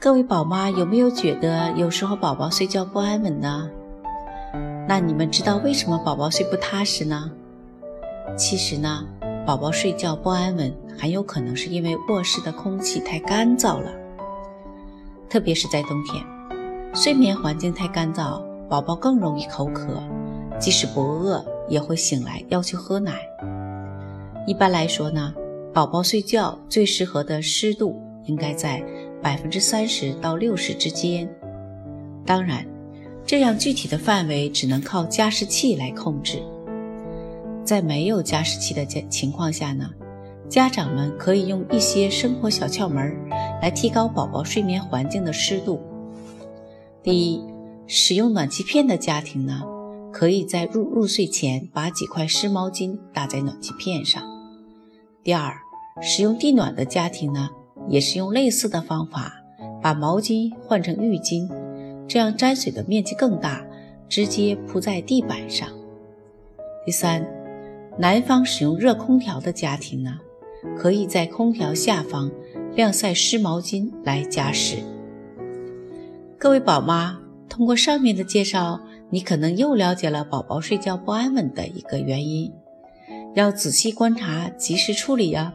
各位宝妈有没有觉得有时候宝宝睡觉不安稳呢？那你们知道为什么宝宝睡不踏实呢？其实呢，宝宝睡觉不安稳很有可能是因为卧室的空气太干燥了，特别是在冬天，睡眠环境太干燥，宝宝更容易口渴，即使不饿也会醒来要求喝奶。一般来说呢，宝宝睡觉最适合的湿度应该在。百分之三十到六十之间，当然，这样具体的范围只能靠加湿器来控制。在没有加湿器的情况下呢，家长们可以用一些生活小窍门来提高宝宝睡眠环境的湿度。第一，使用暖气片的家庭呢，可以在入入睡前把几块湿毛巾搭在暖气片上。第二，使用地暖的家庭呢。也是用类似的方法，把毛巾换成浴巾，这样沾水的面积更大，直接铺在地板上。第三，南方使用热空调的家庭呢，可以在空调下方晾晒湿毛巾来加湿。各位宝妈，通过上面的介绍，你可能又了解了宝宝睡觉不安稳的一个原因，要仔细观察，及时处理呀。